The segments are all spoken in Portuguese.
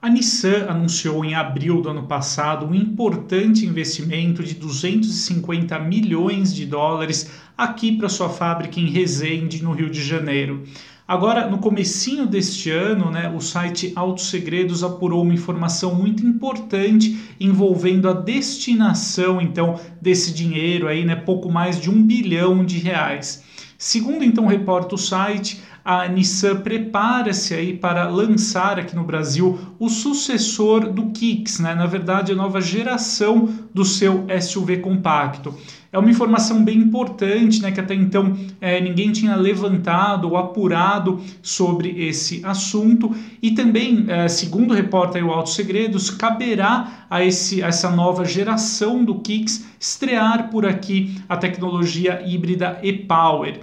A Nissan anunciou em abril do ano passado um importante investimento de 250 milhões de dólares aqui para sua fábrica em Resende, no Rio de Janeiro. Agora, no comecinho deste ano, né, o site Autos Segredos apurou uma informação muito importante envolvendo a destinação, então, desse dinheiro aí, né, pouco mais de um bilhão de reais. Segundo então reporta o site, a Nissan prepara-se aí para lançar aqui no Brasil o sucessor do Kicks, né? Na verdade, a nova geração do seu SUV compacto. É uma informação bem importante, né, que até então é, ninguém tinha levantado ou apurado sobre esse assunto. E também, é, segundo reporta o Auto Segredos, caberá a, esse, a essa nova geração do Kicks estrear por aqui a tecnologia híbrida e-Power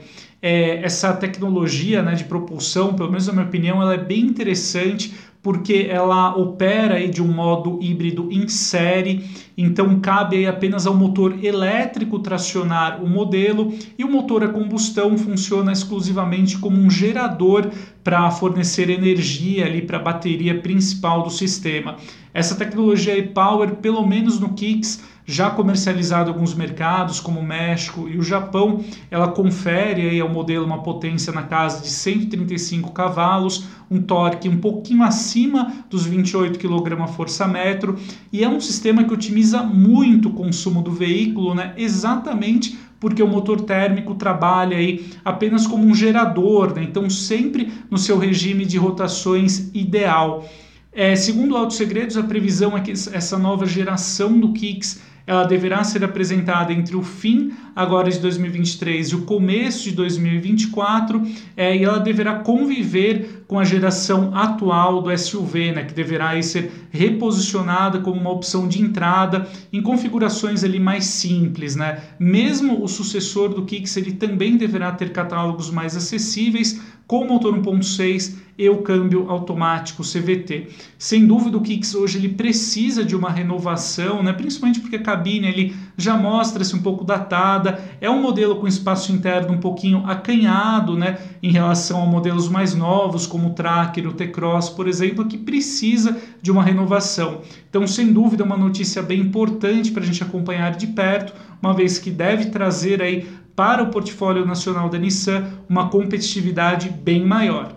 é, essa tecnologia né, de propulsão, pelo menos na minha opinião, ela é bem interessante porque ela opera de um modo híbrido em série, então cabe apenas ao motor elétrico tracionar o modelo e o motor a combustão funciona exclusivamente como um gerador para fornecer energia ali para a bateria principal do sistema. Essa tecnologia e-Power, pelo menos no Kicks, já comercializado em alguns mercados, como o México e o Japão, ela confere aí ao modelo uma potência na casa de 135 cavalos, um torque um pouquinho acima dos 28 kgfm e é um sistema que otimiza muito o consumo do veículo, né? exatamente porque o motor térmico trabalha aí apenas como um gerador, né? então sempre no seu regime de rotações ideal. É, segundo Auto Segredos, a previsão é que essa nova geração do Kicks ela deverá ser apresentada entre o fim agora de 2023 e o começo de 2024, é, e ela deverá conviver com a geração atual do SUV, né, que deverá ser reposicionada como uma opção de entrada em configurações ali mais simples, né? Mesmo o sucessor do Kicks ele também deverá ter catálogos mais acessíveis, com motor 1.6 e o câmbio automático CVT. Sem dúvida o Kicks hoje ele precisa de uma renovação, né? principalmente porque a cabine ele já mostra-se um pouco datada, é um modelo com espaço interno um pouquinho acanhado né? em relação a modelos mais novos, como o Tracker, o T-Cross, por exemplo, que precisa de uma renovação. Então, sem dúvida, é uma notícia bem importante para a gente acompanhar de perto, uma vez que deve trazer aí para o portfólio nacional da Nissan uma competitividade bem maior.